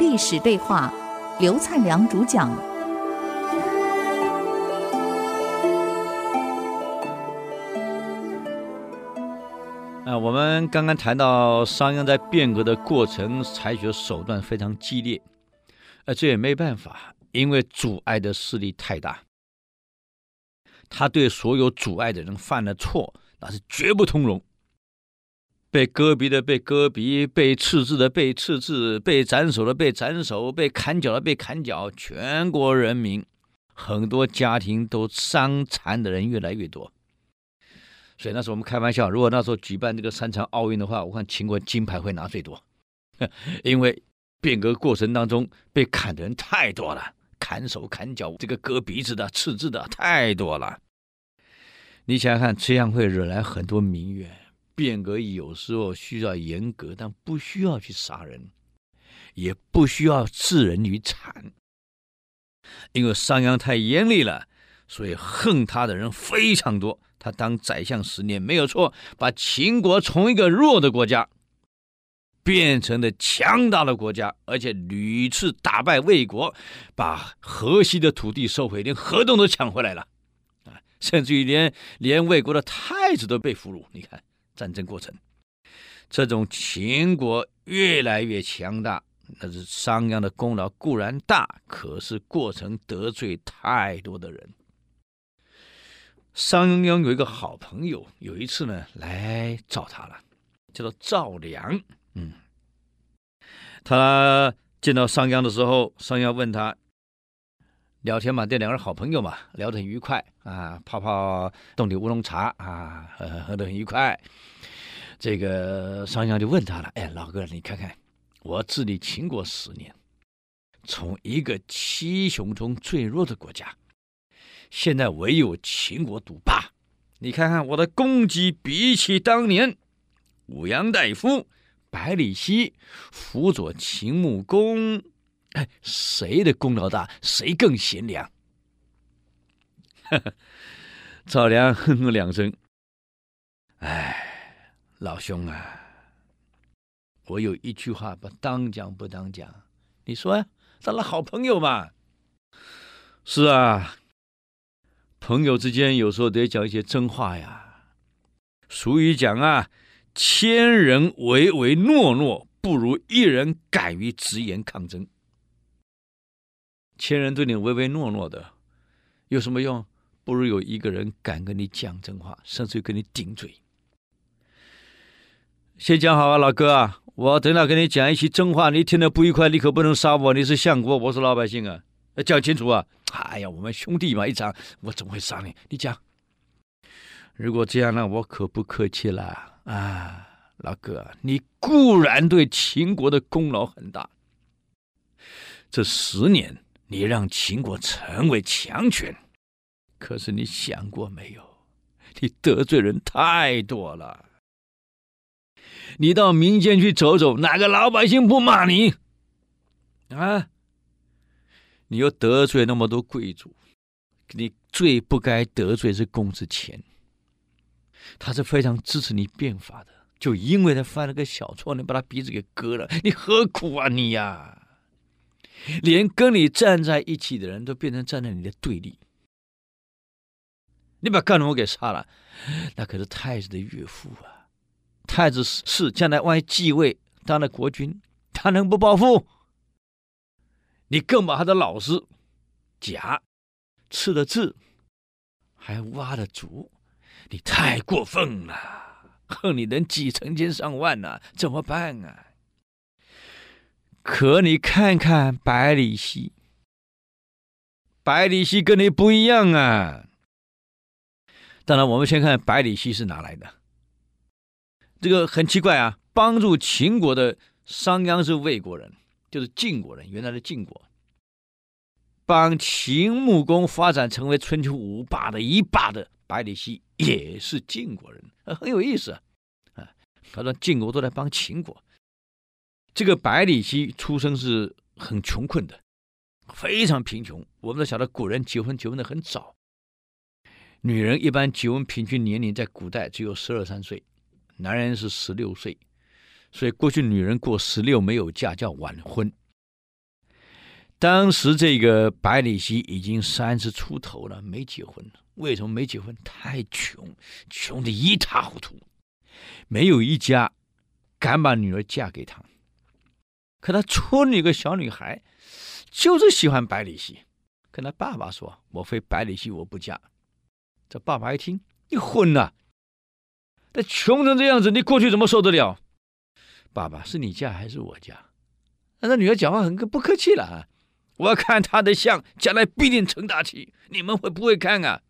历史对话，刘灿良主讲。啊，我们刚刚谈到商鞅在变革的过程采取的手段非常激烈，呃，这也没办法，因为阻碍的势力太大。他对所有阻碍的人犯了错，那是绝不通融。被割鼻的被割鼻，被刺字的被刺字，被斩首的被斩首，被砍脚的被砍脚。全国人民，很多家庭都伤残的人越来越多。所以那时候我们开玩笑，如果那时候举办这个三场奥运的话，我看秦国金牌会拿最多，因为变革过程当中被砍的人太多了。砍手、砍脚，这个割鼻子的、刺字的太多了。你想想看，这样会惹来很多民怨。变革有时候需要严格，但不需要去杀人，也不需要置人于惨。因为商鞅太严厉了，所以恨他的人非常多。他当宰相十年没有错，把秦国从一个弱的国家。变成了强大的国家，而且屡次打败魏国，把河西的土地收回，连河东都抢回来了，啊，甚至于连连魏国的太子都被俘虏。你看战争过程，这种秦国越来越强大，那是商鞅的功劳固然大，可是过程得罪太多的人。商鞅有一个好朋友，有一次呢来找他了，叫做赵良。嗯，他见到商鞅的时候，商鞅问他聊天嘛，这两个人好朋友嘛，聊得很愉快啊，泡泡冻顶乌龙茶啊，喝喝得很愉快。这个商鞅就问他了：“哎，老哥，你看看，我治理秦国十年，从一个七雄中最弱的国家，现在唯有秦国独霸。你看看我的功绩，比起当年武阳大夫。”百里奚辅佐秦穆公，哎，谁的功劳大？谁更贤良？赵良哼哼两声，哎，老兄啊，我有一句话不当讲不当讲，你说呀？咱俩好朋友嘛。是啊，朋友之间有时候得讲一些真话呀。俗语讲啊。千人唯唯诺诺，不如一人敢于直言抗争。千人对你唯唯诺诺的，有什么用？不如有一个人敢跟你讲真话，甚至于跟你顶嘴。先讲好啊，老哥啊，我等下跟你讲一些真话，你听得不愉快，你可不能杀我。你是相国，我是老百姓啊，要讲清楚啊！哎呀，我们兄弟嘛，一场，我怎么会杀你？你讲。如果这样，那我可不客气了。啊，老哥，你固然对秦国的功劳很大，这十年你让秦国成为强权，可是你想过没有？你得罪人太多了。你到民间去走走，哪个老百姓不骂你？啊，你又得罪那么多贵族，你最不该得罪是公子虔。他是非常支持你变法的，就因为他犯了个小错，你把他鼻子给割了，你何苦啊你呀？连跟你站在一起的人都变成站在你的对立。你把干龙给杀了，那可是太子的岳父啊！太子是将来万一继位当了国君，他能不报复？你更把他的老师甲刺了字，还挖了足。你太过分了，恨你能几成千上万呢，怎么办啊？可你看看百里奚，百里奚跟你不一样啊。当然，我们先看百里奚是哪来的。这个很奇怪啊，帮助秦国的商鞅是魏国人，就是晋国人，原来的晋国。帮秦穆公发展成为春秋五霸的一霸的百里奚。也是晋国人，很有意思啊！啊，他说晋国都在帮秦国。这个百里奚出生是很穷困的，非常贫穷。我们都晓得古人结婚结婚的很早，女人一般结婚平均年龄在古代只有十二三岁，男人是十六岁，所以过去女人过十六没有嫁叫晚婚。当时这个百里奚已经三十出头了，没结婚。为什么没结婚？太穷，穷得一塌糊涂，没有一家敢把女儿嫁给他。可他村里有个小女孩，就是喜欢百里奚，跟他爸爸说：“我非百里奚我不嫁。”这爸爸一听，你混呐！那穷成这样子，你过去怎么受得了？爸爸，是你嫁还是我嫁？那女儿讲话很不客气了啊。我要看他的相，将来必定成大器。你们会不会看啊？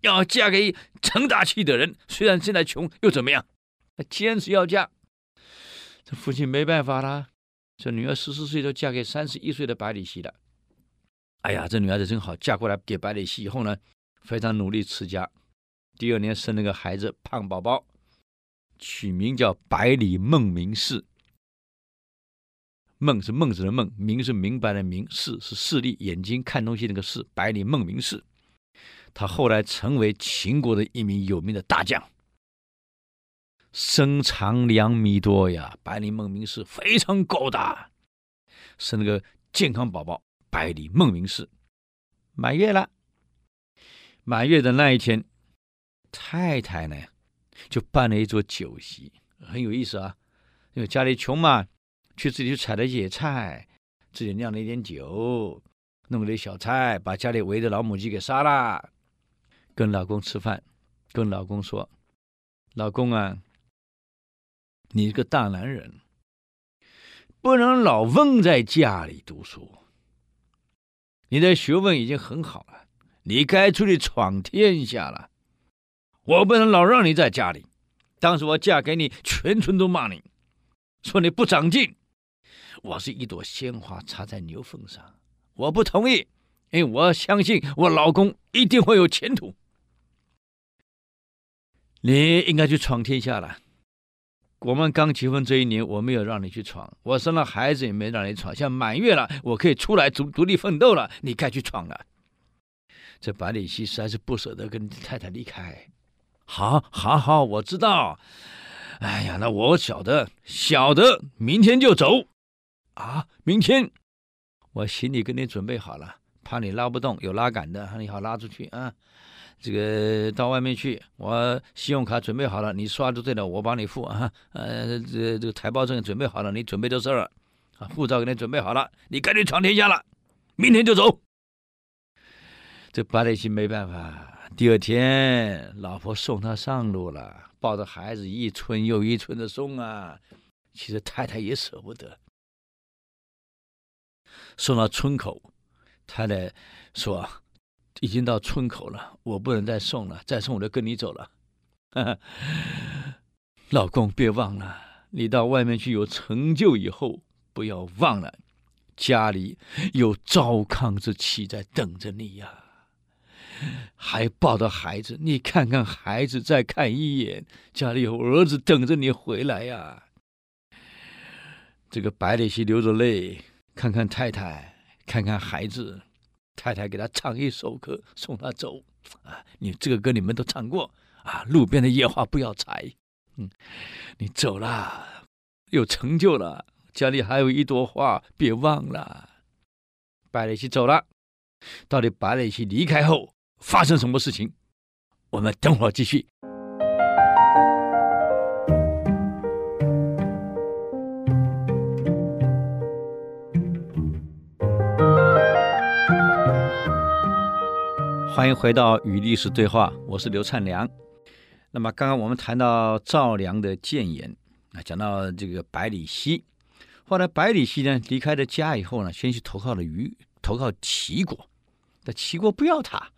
要嫁给成大器的人，虽然现在穷又怎么样？他坚持要嫁。这父亲没办法啦，这女儿十四岁就嫁给三十一岁的百里奚了。哎呀，这女孩子真好，嫁过来给百里奚以后呢，非常努力持家。第二年生了个孩子，胖宝宝，取名叫百里孟明视。孟是孟子的孟，明是明白的明，视是视力，眼睛看东西那个视。百里孟明视，他后来成为秦国的一名有名的大将，身长两米多呀。百里孟明视非常高大，生了个健康宝宝。百里孟明视满月了，满月的。那一天，太太呢就办了一桌酒席，很有意思啊，因为家里穷嘛。去自己去采了野菜，自己酿了一点酒，弄了点小菜，把家里围的。老母鸡给杀了，跟老公吃饭，跟老公说：“老公啊，你个大男人，不能老闷在家里读书。你的学问已经很好了，你该出去闯天下了。我不能老让你在家里。当时我嫁给你，全村都骂你，说你不长进。”我是一朵鲜花插在牛粪上，我不同意，因为我相信我老公一定会有前途。你应该去闯天下了。我们刚结婚这一年，我没有让你去闯，我生了孩子也没让你闯。像满月了，我可以出来独独立奋斗了，你该去闯了。这百里奚实在是不舍得跟太太离开。好，好，好，我知道。哎呀，那我晓得，晓得，明天就走。啊，明天我行李给你准备好了，怕你拉不动，有拉杆的，你好拉出去啊。这个到外面去，我信用卡准备好了，你刷就对了，我帮你付啊。呃，这这个台胞证准备好了，你准备就是了。啊，护照给你准备好了，你赶紧闯天下了，明天就走。这百里奚没办法，第二天老婆送他上路了，抱着孩子一村又一村的送啊。其实太太也舍不得。送到村口，太太说：“已经到村口了，我不能再送了，再送我就跟你走了。”老公，别忘了，你到外面去有成就以后，不要忘了，家里有糟糠之妻在等着你呀。还抱着孩子，你看看孩子，再看一眼，家里有儿子等着你回来呀。这个百里奚流着泪。看看太太，看看孩子，太太给他唱一首歌，送他走。啊，你这个歌你们都唱过啊。路边的野花不要采，嗯，你走了，有成就了，家里还有一朵花，别忘了。白磊西走了，到底白磊西离开后发生什么事情？我们等会儿继续。欢迎回到与历史对话，我是刘灿良。那么刚刚我们谈到赵良的谏言，啊，讲到这个百里奚。后来百里奚呢离开了家以后呢，先去投靠了虞，投靠齐国，但齐国不要他，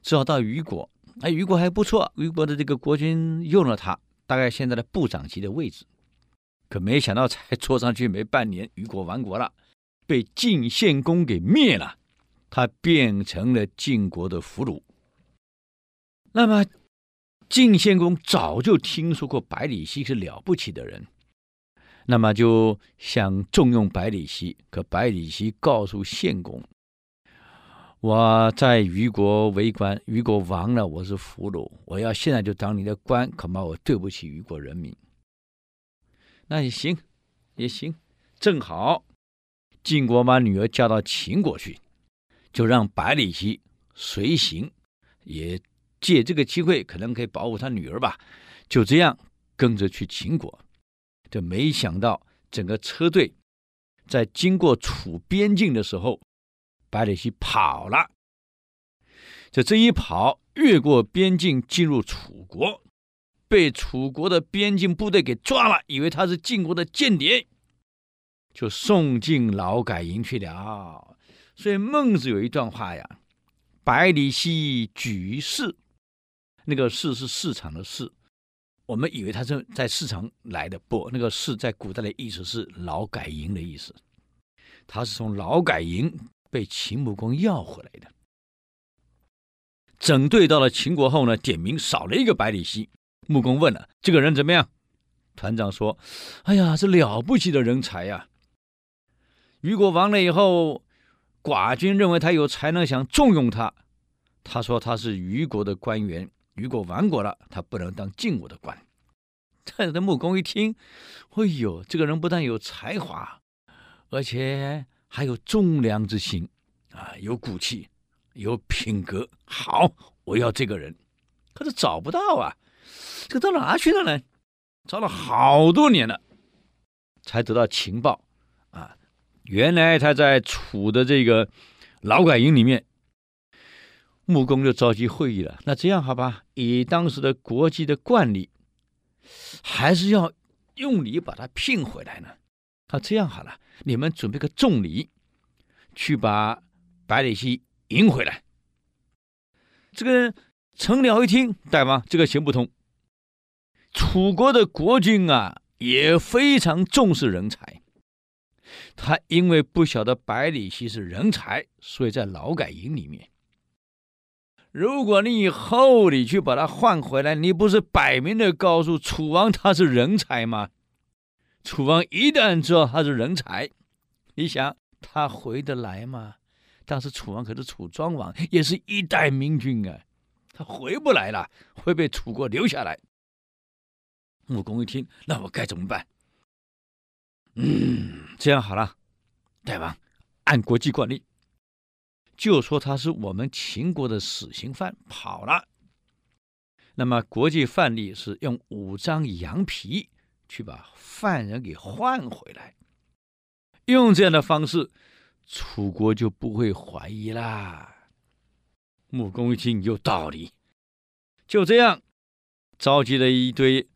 只好到虞国。哎，虞国还不错，虞国的这个国君用了他，大概现在的部长级的位置。可没想到才坐上去没半年，虞国亡国了，被晋献公给灭了。他变成了晋国的俘虏。那么，晋献公早就听说过百里奚是了不起的人，那么就想重用百里奚。可百里奚告诉献公：“我在虞国为官，虞国亡了，我是俘虏。我要现在就当你的官，恐怕我对不起虞国人民。”那也行，也行，正好。晋国把女儿嫁到秦国去，就让百里奚随行，也借这个机会可能可以保护他女儿吧。就这样跟着去秦国，就没想到整个车队在经过楚边境的时候，百里奚跑了。就这一跑，越过边境进入楚国，被楚国的边境部队给抓了，以为他是晋国的间谍，就送进劳改营去了。所以孟子有一段话呀：“百里奚举于市，那个市是市场的市。我们以为他是在市场来的，不，那个市在古代的意思是劳改营的意思。他是从劳改营被秦穆公要回来的。”整队到了秦国后呢，点名少了一个百里奚。穆公问了：“这个人怎么样？”团长说：“哎呀，是了不起的人才呀！虞国亡了以后，寡君认为他有才能，想重用他。他说他是虞国的官员，虞国亡国了，他不能当晋国的官。”但是穆公一听，哎呦，这个人不但有才华，而且还有忠良之心啊，有骨气。有品格，好，我要这个人，可是找不到啊，这个到哪去了呢？找了好多年了，才得到情报啊，原来他在楚的这个劳改营里面。穆公就召集会议了。那这样好吧，以当时的国际的惯例，还是要用礼把他聘回来呢。那这样好了，你们准备个重礼，去把百里奚。迎回来，这个臣僚一听，大王，这个行不通。楚国的国君啊，也非常重视人才。他因为不晓得百里奚是人才，所以在劳改营里面。如果你以后你去把他换回来，你不是摆明的告诉楚王他是人才吗？楚王一旦知道他是人才，你想他回得来吗？当时楚王可是楚庄王，也是一代明君啊，他回不来了，会被楚国留下来。穆公一听，那我该怎么办？嗯，这样好了，大王，按国际惯例，就说他是我们秦国的死刑犯跑了。那么国际范例是用五张羊皮去把犯人给换回来，用这样的方式。楚国就不会怀疑啦。穆公一听有道理，就这样召集了一堆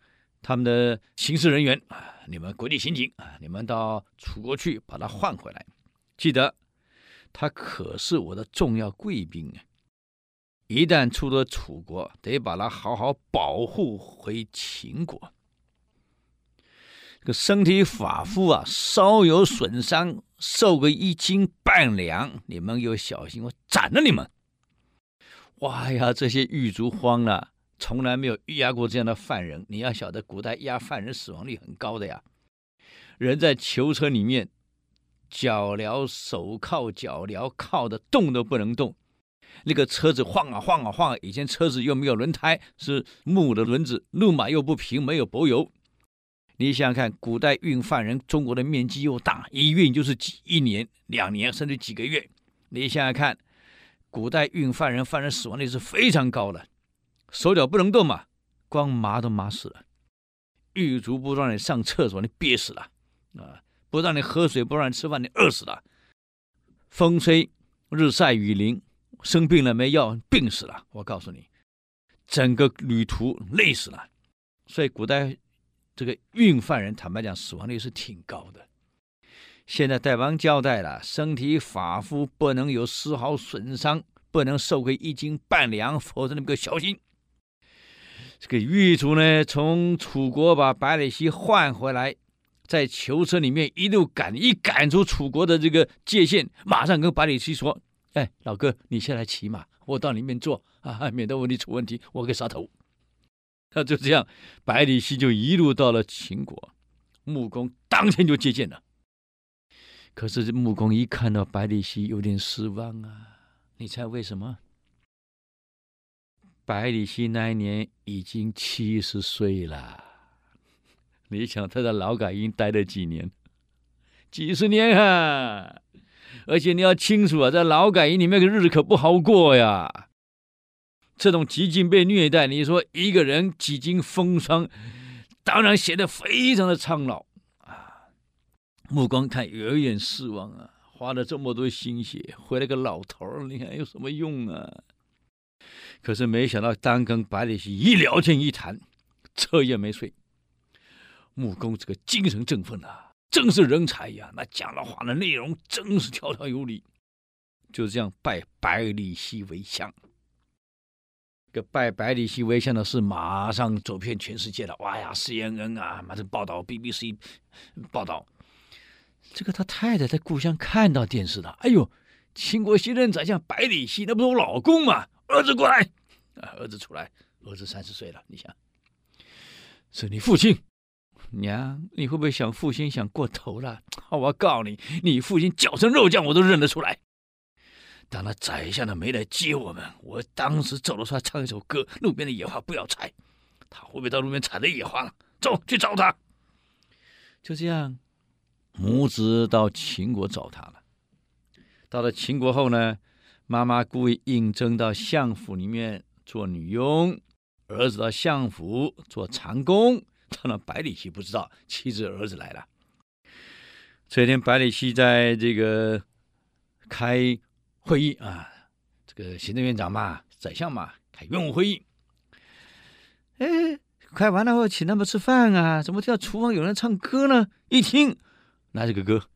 他们的刑事人员啊，你们国际刑警啊，你们到楚国去把他换回来。记得，他可是我的重要贵宾啊！一旦出了楚国，得把他好好保护回秦国。这个身体发肤啊，稍有损伤。受个一斤半两，你们又小心，我斩了你们！哇呀，这些狱卒慌了，从来没有拘押过这样的犯人。你要晓得，古代押犯人死亡率很高的呀。人在囚车里面，脚镣、手铐、脚镣铐的动都不能动，那个车子晃啊晃啊晃啊。以前车子又没有轮胎，是木的轮子，路马又不平，没有柏油。你想想看，古代运犯人，中国的面积又大，一运就是几一年、两年，甚至几个月。你想想看，古代运犯人，犯人死亡率是非常高的，手脚不能动嘛，光麻都麻死了。狱卒不让你上厕所，你憋死了啊！不让你喝水，不让你吃饭，你饿死了。风吹日晒雨淋，生病了没药，病死了。我告诉你，整个旅途累死了。所以古代。这个运犯人，坦白讲，死亡率是挺高的。现在大王交代了，身体发肤不能有丝毫损伤，不能受个一斤半两，否则你们可小心。这个狱卒呢，从楚国把百里奚换回来，在囚车里面一路赶，一赶出楚国的这个界限，马上跟百里奚说：“哎，老哥，你先来骑马，我到里面坐啊，免得问你出问题，我给杀头。”那就这样，百里奚就一路到了秦国，穆公当天就接见了。可是穆公一看到百里奚，有点失望啊！你猜为什么？百里奚那一年已经七十岁了。你想他在劳改营待了几年？几十年啊！而且你要清楚啊，在劳改营里面的日子可不好过呀。这种几经被虐待，你说一个人几经风霜，当然显得非常的苍老啊。目光看有一点失望啊，花了这么多心血，回来个老头儿，你看有什么用啊？可是没想到，当跟百里奚一聊天一谈，彻夜没睡。穆公这个精神振奋啊，真是人才呀！那讲的话的内容真是条条有理，就这样拜百里奚为相。个拜百里奚为相的事，马上走遍全世界了。哇呀，CNN 啊，马上报道，BBC 报道，这个他太太在故乡看到电视了。哎呦，秦国新任宰相百里奚，那不是我老公吗？儿子过来，啊，儿子出来，儿子三十岁了，你想，是你父亲，娘，你会不会想父亲想过头了？我告诉你，你父亲脚成肉酱，我都认得出来。当那宰相的没来接我们，我当时走了出来唱一首歌：路边的野花不要采。他会不会到路边采的野花了？走去找他。就这样，母子到秦国找他了。到了秦国后呢，妈妈故意应征到相府里面做女佣，儿子到相府做长工。当然，百里奚不知道妻子儿子来了。这天，百里奚在这个开。会议啊，这个行政院长嘛，宰相嘛，开院务会议。哎，开完了后请他们吃饭啊，怎么听到厨房有人唱歌呢？一听，哪是个歌？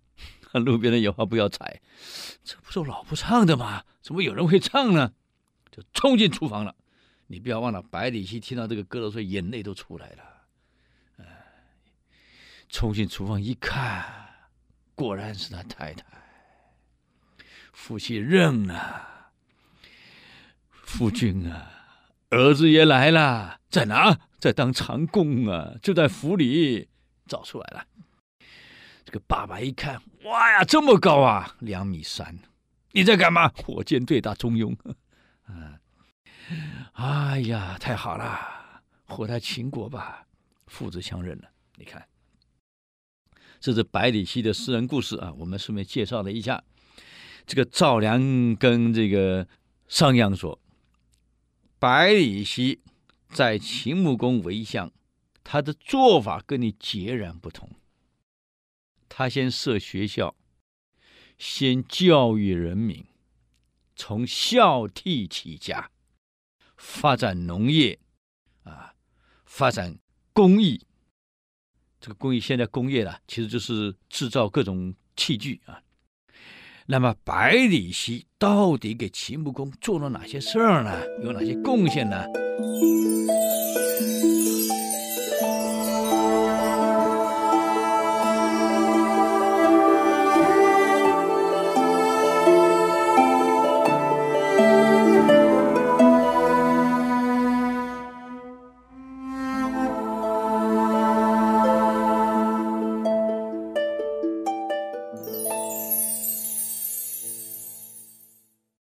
路边的野花不要采，这不是我老婆唱的吗？怎么有人会唱呢？就冲进厨房了。你不要忘了，百里奚听到这个歌的时候，眼泪都出来了。冲进厨房一看，果然是他太太。父亲认了，夫君啊，儿子也来了，在哪？在当长工啊，就在府里找出来了。这个爸爸一看，哇呀，这么高啊，两米三！你在干嘛？火箭队打中庸。啊，哎呀，太好了，活在秦国吧，父子相认了。你看，这是百里奚的私人故事啊，我们顺便介绍了一下。这个赵良跟这个商鞅说：“百里奚在秦穆公为相，他的做法跟你截然不同。他先设学校，先教育人民，从孝悌起家，发展农业，啊，发展工艺。这个工艺现在工业了，其实就是制造各种器具啊。”那么百里奚到底给秦穆公做了哪些事儿呢？有哪些贡献呢？